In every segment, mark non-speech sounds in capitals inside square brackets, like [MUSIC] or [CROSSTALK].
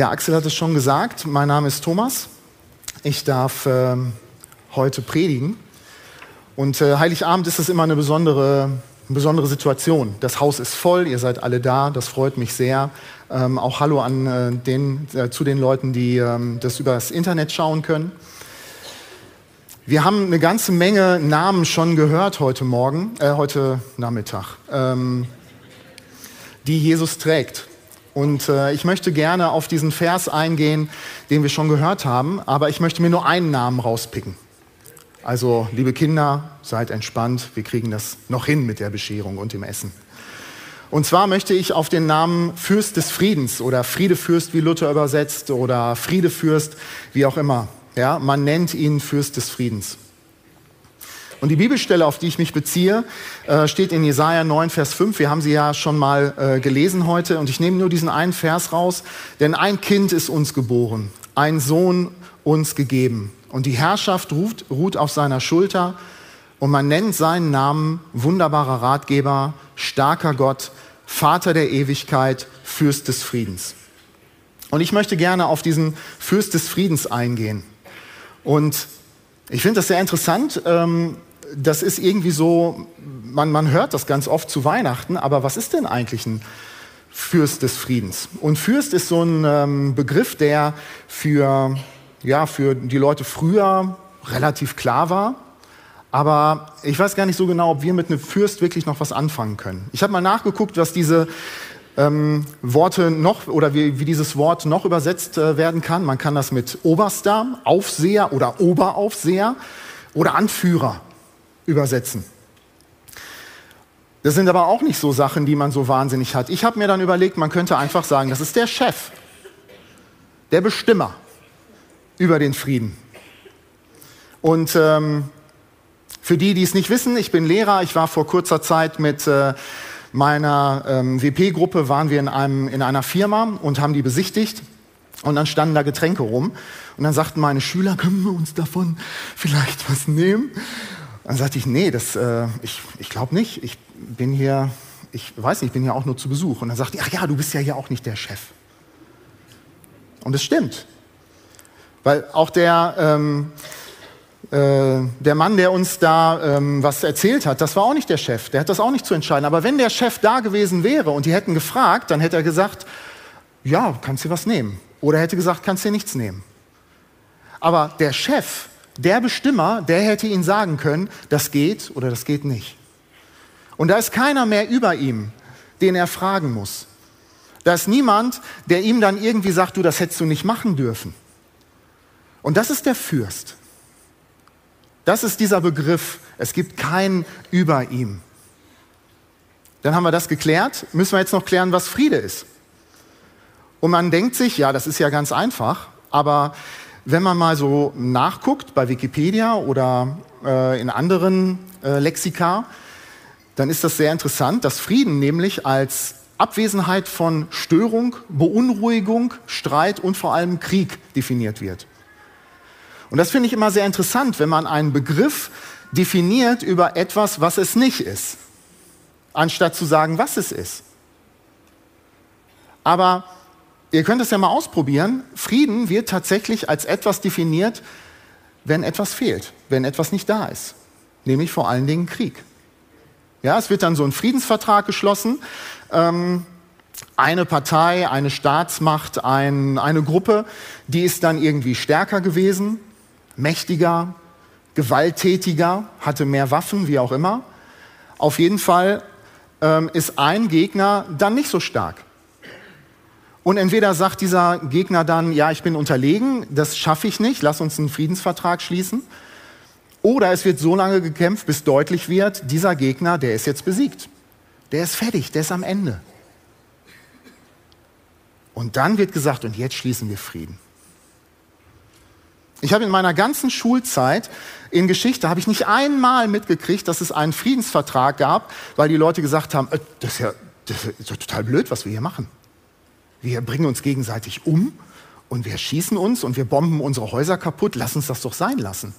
Ja, Axel hat es schon gesagt. Mein Name ist Thomas. Ich darf äh, heute predigen. Und äh, Heiligabend ist es immer eine besondere, eine besondere Situation. Das Haus ist voll, ihr seid alle da, das freut mich sehr. Ähm, auch Hallo an äh, den, äh, zu den Leuten, die ähm, das über das Internet schauen können. Wir haben eine ganze Menge Namen schon gehört heute Morgen, äh, heute Nachmittag, ähm, die Jesus trägt. Und äh, ich möchte gerne auf diesen Vers eingehen, den wir schon gehört haben, aber ich möchte mir nur einen Namen rauspicken. Also, liebe Kinder, seid entspannt, wir kriegen das noch hin mit der Bescherung und dem Essen. Und zwar möchte ich auf den Namen Fürst des Friedens oder Friedefürst, wie Luther übersetzt, oder Friedefürst, wie auch immer. Ja, man nennt ihn Fürst des Friedens. Und die Bibelstelle, auf die ich mich beziehe, äh, steht in Jesaja 9, Vers 5. Wir haben sie ja schon mal äh, gelesen heute. Und ich nehme nur diesen einen Vers raus. Denn ein Kind ist uns geboren, ein Sohn uns gegeben. Und die Herrschaft ruht, ruht auf seiner Schulter. Und man nennt seinen Namen wunderbarer Ratgeber, starker Gott, Vater der Ewigkeit, Fürst des Friedens. Und ich möchte gerne auf diesen Fürst des Friedens eingehen. Und ich finde das sehr interessant. Ähm, das ist irgendwie so, man, man hört das ganz oft zu Weihnachten, aber was ist denn eigentlich ein Fürst des Friedens? Und Fürst ist so ein ähm, Begriff, der für, ja, für die Leute früher relativ klar war. Aber ich weiß gar nicht so genau, ob wir mit einem Fürst wirklich noch was anfangen können. Ich habe mal nachgeguckt, was diese ähm, Worte noch oder wie, wie, dieses Wort noch übersetzt äh, werden kann. Man kann das mit Oberster, Aufseher oder Oberaufseher oder Anführer übersetzen. Das sind aber auch nicht so Sachen, die man so wahnsinnig hat. Ich habe mir dann überlegt, man könnte einfach sagen, das ist der Chef, der Bestimmer über den Frieden. Und ähm, für die, die es nicht wissen, ich bin Lehrer. Ich war vor kurzer Zeit mit äh, meiner ähm, WP-Gruppe, waren wir in, einem, in einer Firma und haben die besichtigt. Und dann standen da Getränke rum. Und dann sagten meine Schüler, können wir uns davon vielleicht was nehmen? Dann sagte ich, nee, das, äh, ich, ich glaube nicht. Ich bin hier, ich weiß nicht, ich bin hier auch nur zu Besuch. Und dann sagte ich, ach ja, du bist ja hier auch nicht der Chef. Und es stimmt. Weil auch der, ähm, äh, der Mann, der uns da ähm, was erzählt hat, das war auch nicht der Chef. Der hat das auch nicht zu entscheiden. Aber wenn der Chef da gewesen wäre und die hätten gefragt, dann hätte er gesagt, ja, kannst du was nehmen. Oder er hätte gesagt, kannst du nichts nehmen. Aber der Chef der Bestimmer, der hätte ihn sagen können, das geht oder das geht nicht. Und da ist keiner mehr über ihm, den er fragen muss. Da ist niemand, der ihm dann irgendwie sagt, du, das hättest du nicht machen dürfen. Und das ist der Fürst. Das ist dieser Begriff. Es gibt keinen über ihm. Dann haben wir das geklärt. Müssen wir jetzt noch klären, was Friede ist. Und man denkt sich, ja, das ist ja ganz einfach, aber wenn man mal so nachguckt bei Wikipedia oder äh, in anderen äh, Lexika, dann ist das sehr interessant, dass Frieden nämlich als Abwesenheit von Störung, Beunruhigung, Streit und vor allem Krieg definiert wird. Und das finde ich immer sehr interessant, wenn man einen Begriff definiert über etwas, was es nicht ist, anstatt zu sagen, was es ist. Aber Ihr könnt es ja mal ausprobieren. Frieden wird tatsächlich als etwas definiert, wenn etwas fehlt, wenn etwas nicht da ist. Nämlich vor allen Dingen Krieg. Ja, es wird dann so ein Friedensvertrag geschlossen. Ähm, eine Partei, eine Staatsmacht, ein, eine Gruppe, die ist dann irgendwie stärker gewesen, mächtiger, gewalttätiger, hatte mehr Waffen, wie auch immer. Auf jeden Fall ähm, ist ein Gegner dann nicht so stark. Und entweder sagt dieser Gegner dann, ja, ich bin unterlegen, das schaffe ich nicht, lass uns einen Friedensvertrag schließen. Oder es wird so lange gekämpft, bis deutlich wird, dieser Gegner, der ist jetzt besiegt. Der ist fertig, der ist am Ende. Und dann wird gesagt, und jetzt schließen wir Frieden. Ich habe in meiner ganzen Schulzeit in Geschichte habe ich nicht einmal mitgekriegt, dass es einen Friedensvertrag gab, weil die Leute gesagt haben, äh, das ist ja, das ist ja total blöd, was wir hier machen. Wir bringen uns gegenseitig um und wir schießen uns und wir bomben unsere Häuser kaputt. Lass uns das doch sein lassen.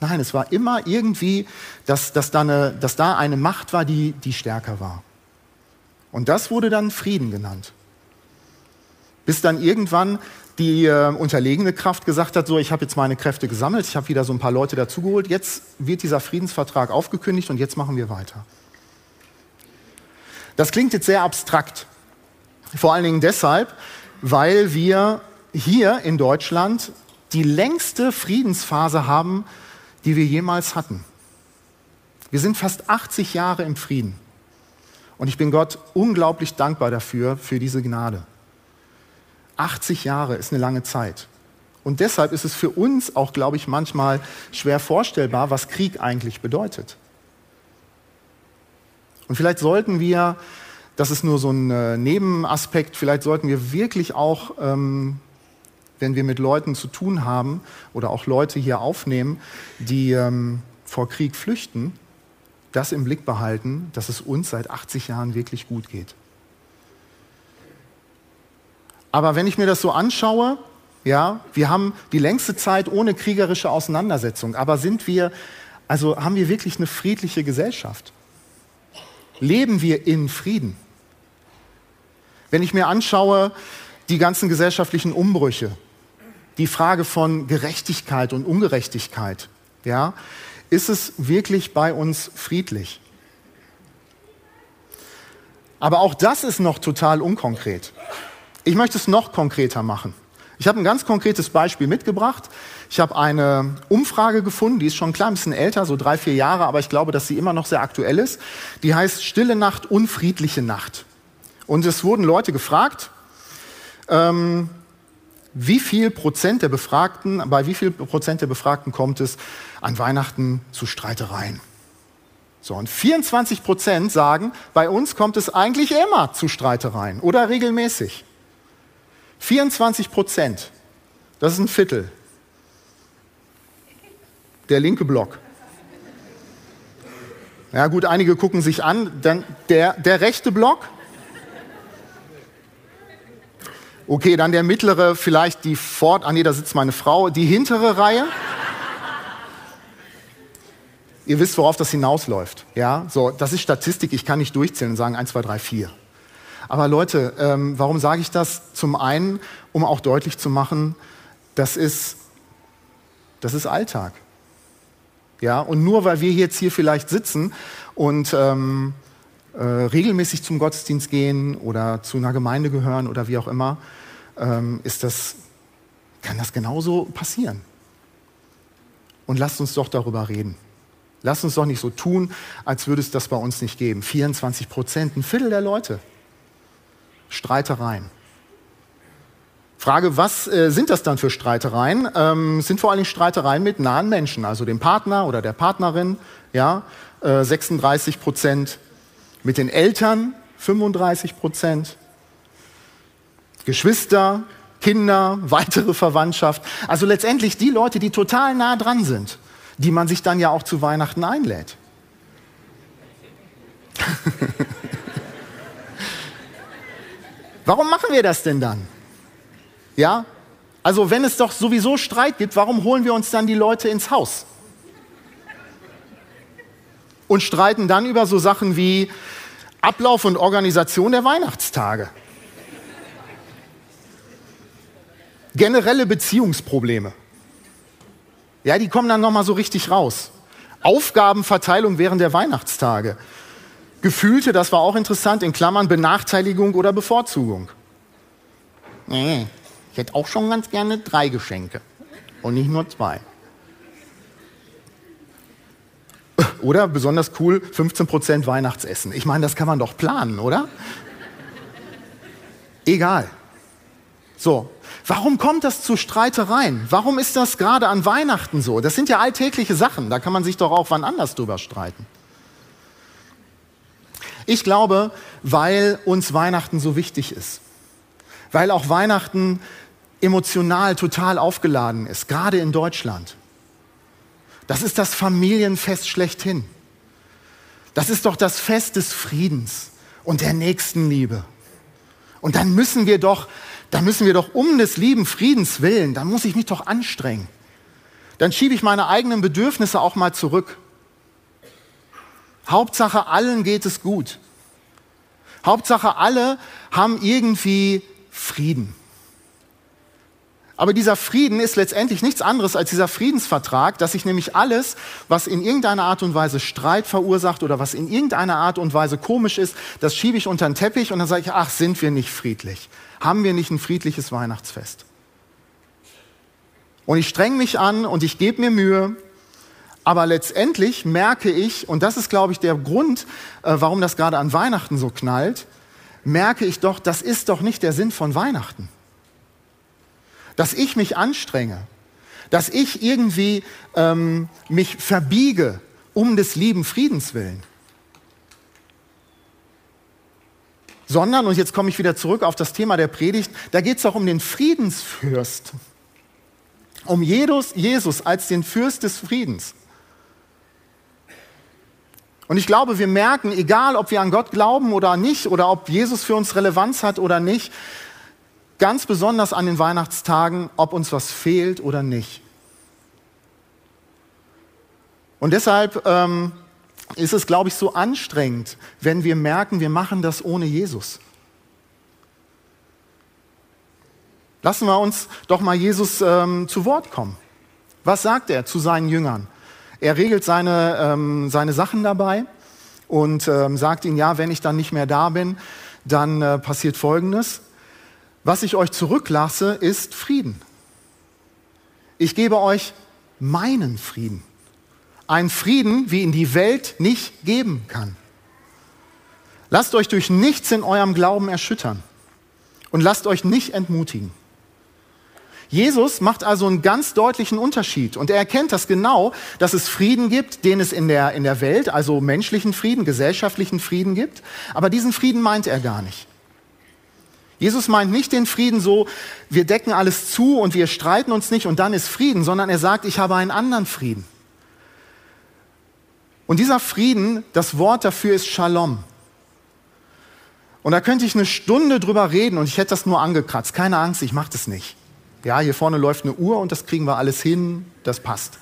Nein, es war immer irgendwie, dass, dass, da, eine, dass da eine Macht war, die, die stärker war. Und das wurde dann Frieden genannt. Bis dann irgendwann die äh, unterlegene Kraft gesagt hat, so, ich habe jetzt meine Kräfte gesammelt, ich habe wieder so ein paar Leute dazugeholt, jetzt wird dieser Friedensvertrag aufgekündigt und jetzt machen wir weiter. Das klingt jetzt sehr abstrakt. Vor allen Dingen deshalb, weil wir hier in Deutschland die längste Friedensphase haben, die wir jemals hatten. Wir sind fast 80 Jahre im Frieden. Und ich bin Gott unglaublich dankbar dafür, für diese Gnade. 80 Jahre ist eine lange Zeit. Und deshalb ist es für uns auch, glaube ich, manchmal schwer vorstellbar, was Krieg eigentlich bedeutet. Und vielleicht sollten wir, das ist nur so ein äh, Nebenaspekt, vielleicht sollten wir wirklich auch, ähm, wenn wir mit Leuten zu tun haben oder auch Leute hier aufnehmen, die ähm, vor Krieg flüchten, das im Blick behalten, dass es uns seit 80 Jahren wirklich gut geht. Aber wenn ich mir das so anschaue, ja, wir haben die längste Zeit ohne kriegerische Auseinandersetzung, aber sind wir, also haben wir wirklich eine friedliche Gesellschaft? Leben wir in Frieden? Wenn ich mir anschaue, die ganzen gesellschaftlichen Umbrüche, die Frage von Gerechtigkeit und Ungerechtigkeit, ja, ist es wirklich bei uns friedlich? Aber auch das ist noch total unkonkret. Ich möchte es noch konkreter machen. Ich habe ein ganz konkretes Beispiel mitgebracht. Ich habe eine Umfrage gefunden, die ist schon ein klein bisschen älter, so drei, vier Jahre, aber ich glaube, dass sie immer noch sehr aktuell ist. Die heißt Stille Nacht, unfriedliche Nacht. Und es wurden Leute gefragt, ähm, wie viel Prozent der Befragten, bei wie viel Prozent der Befragten kommt es an Weihnachten zu Streitereien? So, und 24 Prozent sagen, bei uns kommt es eigentlich immer zu Streitereien oder regelmäßig. 24 Prozent, das ist ein Viertel. Der linke Block. Ja gut, einige gucken sich an, dann der, der rechte Block. Okay, dann der mittlere, vielleicht die Fort, ah nee, da sitzt meine Frau, die hintere Reihe. Ihr wisst, worauf das hinausläuft. Ja, so, das ist Statistik, ich kann nicht durchzählen und sagen 1, 2, 3, 4. Aber Leute, ähm, warum sage ich das? Zum einen, um auch deutlich zu machen, das ist, das ist Alltag. Ja, und nur weil wir jetzt hier vielleicht sitzen und ähm, äh, regelmäßig zum Gottesdienst gehen oder zu einer Gemeinde gehören oder wie auch immer, ähm, ist das, kann das genauso passieren. Und lasst uns doch darüber reden. Lasst uns doch nicht so tun, als würde es das bei uns nicht geben. 24 Prozent, ein Viertel der Leute. Streitereien. Frage, was äh, sind das dann für Streitereien? Ähm, sind vor allem Streitereien mit nahen Menschen, also dem Partner oder der Partnerin, ja, äh, 36 Prozent, mit den Eltern 35 Prozent, Geschwister, Kinder, [LAUGHS] weitere Verwandtschaft. Also letztendlich die Leute, die total nah dran sind, die man sich dann ja auch zu Weihnachten einlädt. [LAUGHS] Warum machen wir das denn dann? Ja? Also wenn es doch sowieso Streit gibt, warum holen wir uns dann die Leute ins Haus? Und streiten dann über so Sachen wie Ablauf und Organisation der Weihnachtstage. Generelle Beziehungsprobleme. Ja, die kommen dann nochmal so richtig raus. Aufgabenverteilung während der Weihnachtstage. Gefühlte, das war auch interessant, in Klammern Benachteiligung oder Bevorzugung. Nee, ich hätte auch schon ganz gerne drei Geschenke und nicht nur zwei. Oder besonders cool, 15% Weihnachtsessen. Ich meine, das kann man doch planen, oder? Egal. So, warum kommt das zu Streitereien? Warum ist das gerade an Weihnachten so? Das sind ja alltägliche Sachen, da kann man sich doch auch wann anders drüber streiten. Ich glaube, weil uns Weihnachten so wichtig ist. Weil auch Weihnachten emotional total aufgeladen ist, gerade in Deutschland. Das ist das Familienfest schlechthin. Das ist doch das Fest des Friedens und der Nächstenliebe. Und dann müssen wir doch, dann müssen wir doch um des lieben Friedens willen, dann muss ich mich doch anstrengen. Dann schiebe ich meine eigenen Bedürfnisse auch mal zurück. Hauptsache, allen geht es gut. Hauptsache, alle haben irgendwie Frieden. Aber dieser Frieden ist letztendlich nichts anderes als dieser Friedensvertrag, dass ich nämlich alles, was in irgendeiner Art und Weise Streit verursacht oder was in irgendeiner Art und Weise komisch ist, das schiebe ich unter den Teppich und dann sage ich, ach, sind wir nicht friedlich? Haben wir nicht ein friedliches Weihnachtsfest? Und ich streng mich an und ich gebe mir Mühe, aber letztendlich merke ich, und das ist, glaube ich, der Grund, äh, warum das gerade an Weihnachten so knallt, merke ich doch, das ist doch nicht der Sinn von Weihnachten dass ich mich anstrenge, dass ich irgendwie ähm, mich verbiege um des lieben Friedens willen. Sondern, und jetzt komme ich wieder zurück auf das Thema der Predigt, da geht es auch um den Friedensfürst. Um Jesus als den Fürst des Friedens. Und ich glaube, wir merken, egal ob wir an Gott glauben oder nicht, oder ob Jesus für uns Relevanz hat oder nicht, ganz besonders an den Weihnachtstagen, ob uns was fehlt oder nicht. Und deshalb ähm, ist es, glaube ich, so anstrengend, wenn wir merken, wir machen das ohne Jesus. Lassen wir uns doch mal Jesus ähm, zu Wort kommen. Was sagt er zu seinen Jüngern? Er regelt seine, ähm, seine Sachen dabei und ähm, sagt ihnen, ja, wenn ich dann nicht mehr da bin, dann äh, passiert Folgendes. Was ich euch zurücklasse, ist Frieden. Ich gebe euch meinen Frieden. Einen Frieden, wie ihn die Welt nicht geben kann. Lasst euch durch nichts in eurem Glauben erschüttern und lasst euch nicht entmutigen. Jesus macht also einen ganz deutlichen Unterschied und er erkennt das genau, dass es Frieden gibt, den es in der, in der Welt, also menschlichen Frieden, gesellschaftlichen Frieden gibt, aber diesen Frieden meint er gar nicht. Jesus meint nicht den Frieden so, wir decken alles zu und wir streiten uns nicht und dann ist Frieden, sondern er sagt, ich habe einen anderen Frieden. Und dieser Frieden, das Wort dafür ist Shalom. Und da könnte ich eine Stunde drüber reden und ich hätte das nur angekratzt. Keine Angst, ich mache das nicht. Ja, hier vorne läuft eine Uhr und das kriegen wir alles hin, das passt.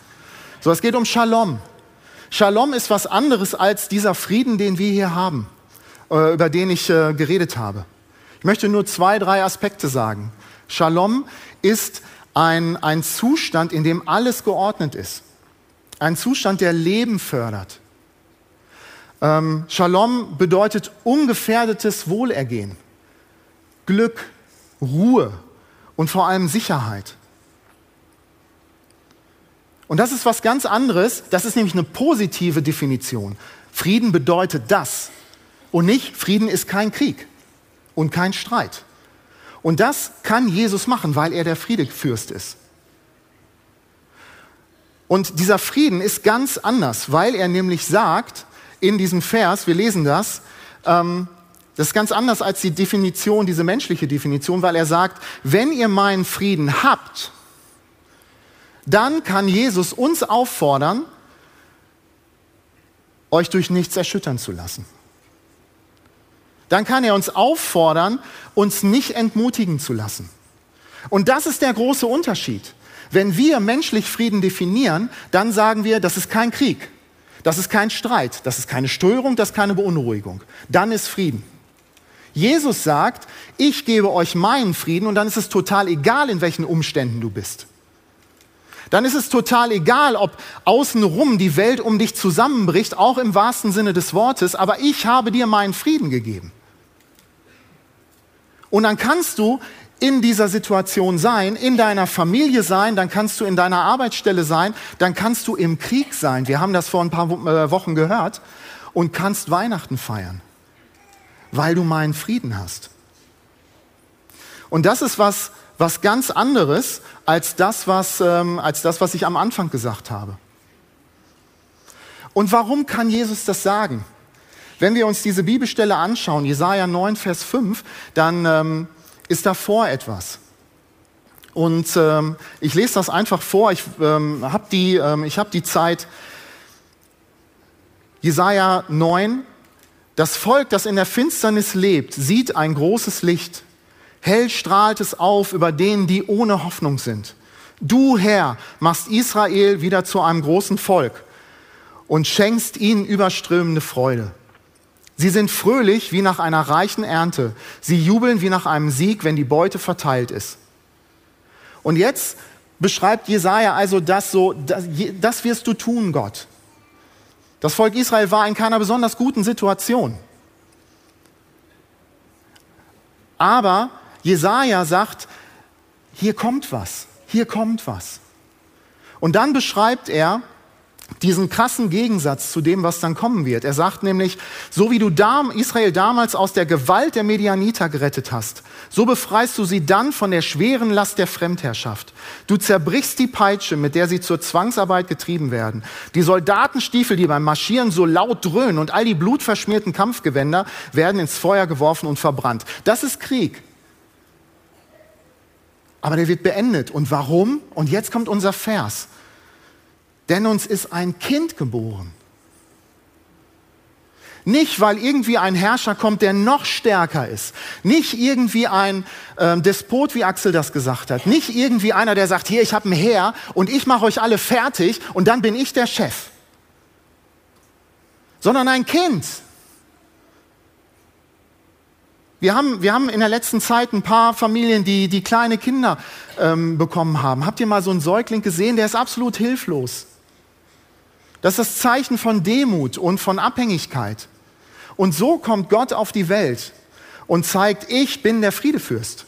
So, es geht um Shalom. Shalom ist was anderes als dieser Frieden, den wir hier haben, äh, über den ich äh, geredet habe. Ich möchte nur zwei, drei Aspekte sagen. Shalom ist ein, ein Zustand, in dem alles geordnet ist. Ein Zustand, der Leben fördert. Ähm, Shalom bedeutet ungefährdetes Wohlergehen, Glück, Ruhe und vor allem Sicherheit. Und das ist was ganz anderes. Das ist nämlich eine positive Definition. Frieden bedeutet das. Und nicht, Frieden ist kein Krieg und kein Streit. Und das kann Jesus machen, weil er der Friedefürst ist. Und dieser Frieden ist ganz anders, weil er nämlich sagt in diesem Vers, wir lesen das, ähm, das ist ganz anders als die Definition, diese menschliche Definition, weil er sagt, wenn ihr meinen Frieden habt, dann kann Jesus uns auffordern, euch durch nichts erschüttern zu lassen dann kann er uns auffordern, uns nicht entmutigen zu lassen. Und das ist der große Unterschied. Wenn wir menschlich Frieden definieren, dann sagen wir, das ist kein Krieg, das ist kein Streit, das ist keine Störung, das ist keine Beunruhigung. Dann ist Frieden. Jesus sagt, ich gebe euch meinen Frieden und dann ist es total egal, in welchen Umständen du bist. Dann ist es total egal, ob außenrum die Welt um dich zusammenbricht, auch im wahrsten Sinne des Wortes, aber ich habe dir meinen Frieden gegeben. Und dann kannst du in dieser Situation sein, in deiner Familie sein, dann kannst du in deiner Arbeitsstelle sein, dann kannst du im Krieg sein. Wir haben das vor ein paar äh, Wochen gehört und kannst Weihnachten feiern, weil du meinen Frieden hast. Und das ist was, was ganz anderes als das, was, ähm, als das, was ich am Anfang gesagt habe. Und warum kann Jesus das sagen? Wenn wir uns diese Bibelstelle anschauen, Jesaja 9, Vers 5, dann ähm, ist davor etwas. Und ähm, ich lese das einfach vor. Ich ähm, habe die, ähm, ich hab die Zeit. Jesaja 9. Das Volk, das in der Finsternis lebt, sieht ein großes Licht. Hell strahlt es auf über denen, die ohne Hoffnung sind. Du, Herr, machst Israel wieder zu einem großen Volk und schenkst ihnen überströmende Freude. Sie sind fröhlich wie nach einer reichen Ernte. Sie jubeln wie nach einem Sieg, wenn die Beute verteilt ist. Und jetzt beschreibt Jesaja also das so, das, das wirst du tun, Gott. Das Volk Israel war in keiner besonders guten Situation. Aber Jesaja sagt, hier kommt was, hier kommt was. Und dann beschreibt er diesen krassen Gegensatz zu dem, was dann kommen wird. Er sagt nämlich, so wie du Israel damals aus der Gewalt der Medianiter gerettet hast, so befreist du sie dann von der schweren Last der Fremdherrschaft. Du zerbrichst die Peitsche, mit der sie zur Zwangsarbeit getrieben werden. Die Soldatenstiefel, die beim Marschieren so laut dröhnen und all die blutverschmierten Kampfgewänder werden ins Feuer geworfen und verbrannt. Das ist Krieg. Aber der wird beendet. Und warum? Und jetzt kommt unser Vers. Denn uns ist ein Kind geboren. Nicht, weil irgendwie ein Herrscher kommt, der noch stärker ist. Nicht irgendwie ein äh, Despot, wie Axel das gesagt hat. Nicht irgendwie einer, der sagt, hier, ich habe ein Heer und ich mache euch alle fertig und dann bin ich der Chef. Sondern ein Kind, wir haben, wir haben in der letzten Zeit ein paar Familien, die, die kleine Kinder ähm, bekommen haben. Habt ihr mal so einen Säugling gesehen? Der ist absolut hilflos. Das ist das Zeichen von Demut und von Abhängigkeit. Und so kommt Gott auf die Welt und zeigt, ich bin der Friedefürst.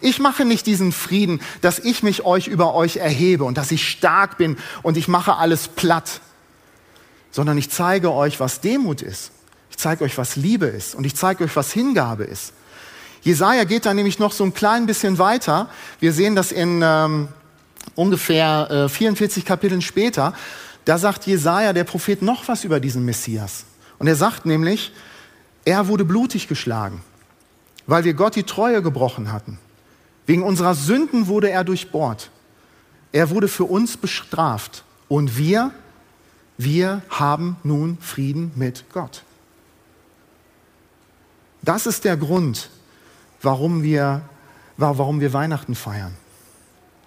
Ich mache nicht diesen Frieden, dass ich mich euch über euch erhebe und dass ich stark bin und ich mache alles platt, sondern ich zeige euch, was Demut ist. Ich zeige euch, was Liebe ist und ich zeige euch, was Hingabe ist. Jesaja geht da nämlich noch so ein klein bisschen weiter. Wir sehen das in ähm, ungefähr äh, 44 Kapiteln später. Da sagt Jesaja, der Prophet, noch was über diesen Messias. Und er sagt nämlich, er wurde blutig geschlagen, weil wir Gott die Treue gebrochen hatten. Wegen unserer Sünden wurde er durchbohrt. Er wurde für uns bestraft. Und wir, wir haben nun Frieden mit Gott. Das ist der Grund, warum wir, warum wir Weihnachten feiern.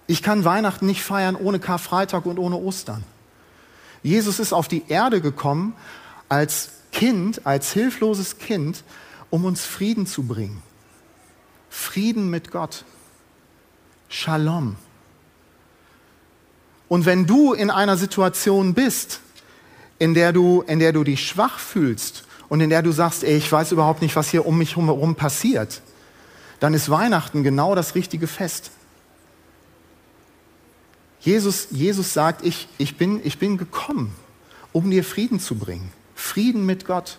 Ich kann Weihnachten nicht feiern ohne Karfreitag und ohne Ostern. Jesus ist auf die Erde gekommen als Kind, als hilfloses Kind, um uns Frieden zu bringen. Frieden mit Gott. Shalom. Und wenn du in einer Situation bist, in der du, in der du dich schwach fühlst und in der du sagst, ey, ich weiß überhaupt nicht, was hier um mich herum passiert, dann ist Weihnachten genau das richtige Fest. Jesus, Jesus sagt, ich, ich, bin, ich bin gekommen, um dir Frieden zu bringen. Frieden mit Gott.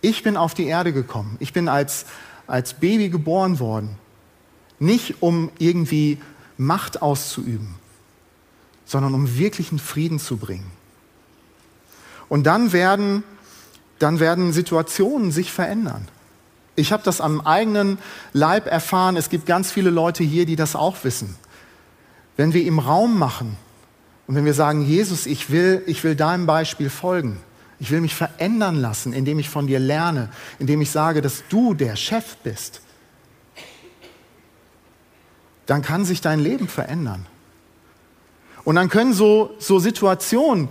Ich bin auf die Erde gekommen. Ich bin als, als Baby geboren worden. Nicht um irgendwie Macht auszuüben, sondern um wirklichen Frieden zu bringen. Und dann werden dann werden Situationen sich verändern. Ich habe das am eigenen Leib erfahren. Es gibt ganz viele Leute hier, die das auch wissen. Wenn wir im Raum machen und wenn wir sagen, Jesus, ich will, ich will deinem Beispiel folgen, ich will mich verändern lassen, indem ich von dir lerne, indem ich sage, dass du der Chef bist, dann kann sich dein Leben verändern. Und dann können so, so Situationen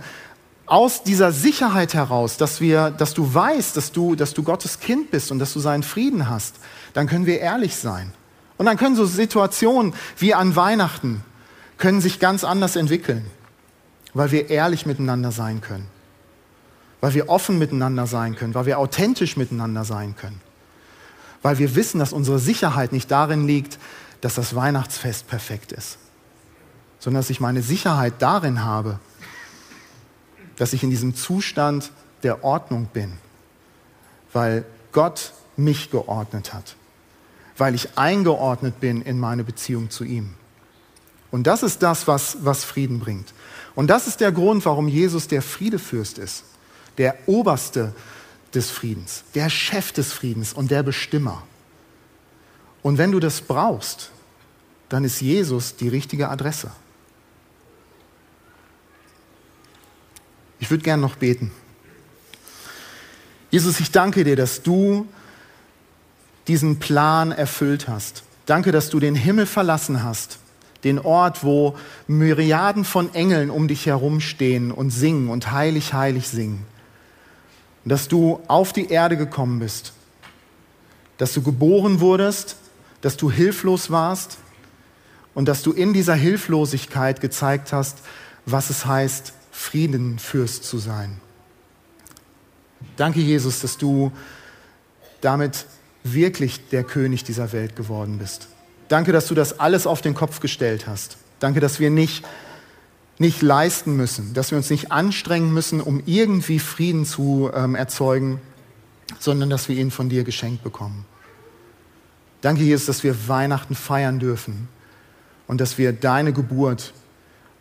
aus dieser Sicherheit heraus, dass, wir, dass du weißt, dass du, dass du Gottes Kind bist und dass du seinen Frieden hast, dann können wir ehrlich sein. Und dann können so Situationen wie an Weihnachten, können sich ganz anders entwickeln, weil wir ehrlich miteinander sein können, weil wir offen miteinander sein können, weil wir authentisch miteinander sein können, weil wir wissen, dass unsere Sicherheit nicht darin liegt, dass das Weihnachtsfest perfekt ist, sondern dass ich meine Sicherheit darin habe, dass ich in diesem Zustand der Ordnung bin, weil Gott mich geordnet hat, weil ich eingeordnet bin in meine Beziehung zu ihm. Und das ist das, was, was Frieden bringt. Und das ist der Grund, warum Jesus der Friedefürst ist, der Oberste des Friedens, der Chef des Friedens und der Bestimmer. Und wenn du das brauchst, dann ist Jesus die richtige Adresse. Ich würde gerne noch beten. Jesus, ich danke dir, dass du diesen Plan erfüllt hast. Danke, dass du den Himmel verlassen hast, den Ort, wo Myriaden von Engeln um dich herumstehen und singen und heilig, heilig singen. Dass du auf die Erde gekommen bist, dass du geboren wurdest, dass du hilflos warst und dass du in dieser Hilflosigkeit gezeigt hast, was es heißt, Friedenfürst zu sein. Danke, Jesus, dass du damit wirklich der König dieser Welt geworden bist. Danke, dass du das alles auf den Kopf gestellt hast. Danke, dass wir nicht, nicht leisten müssen, dass wir uns nicht anstrengen müssen, um irgendwie Frieden zu ähm, erzeugen, sondern dass wir ihn von dir geschenkt bekommen. Danke, Jesus, dass wir Weihnachten feiern dürfen und dass wir deine Geburt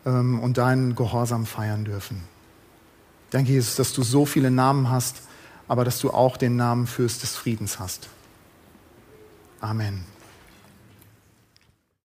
ähm, und deinen Gehorsam feiern dürfen. Danke, Jesus, dass du so viele Namen hast, aber dass du auch den Namen Fürst des Friedens hast. Amen.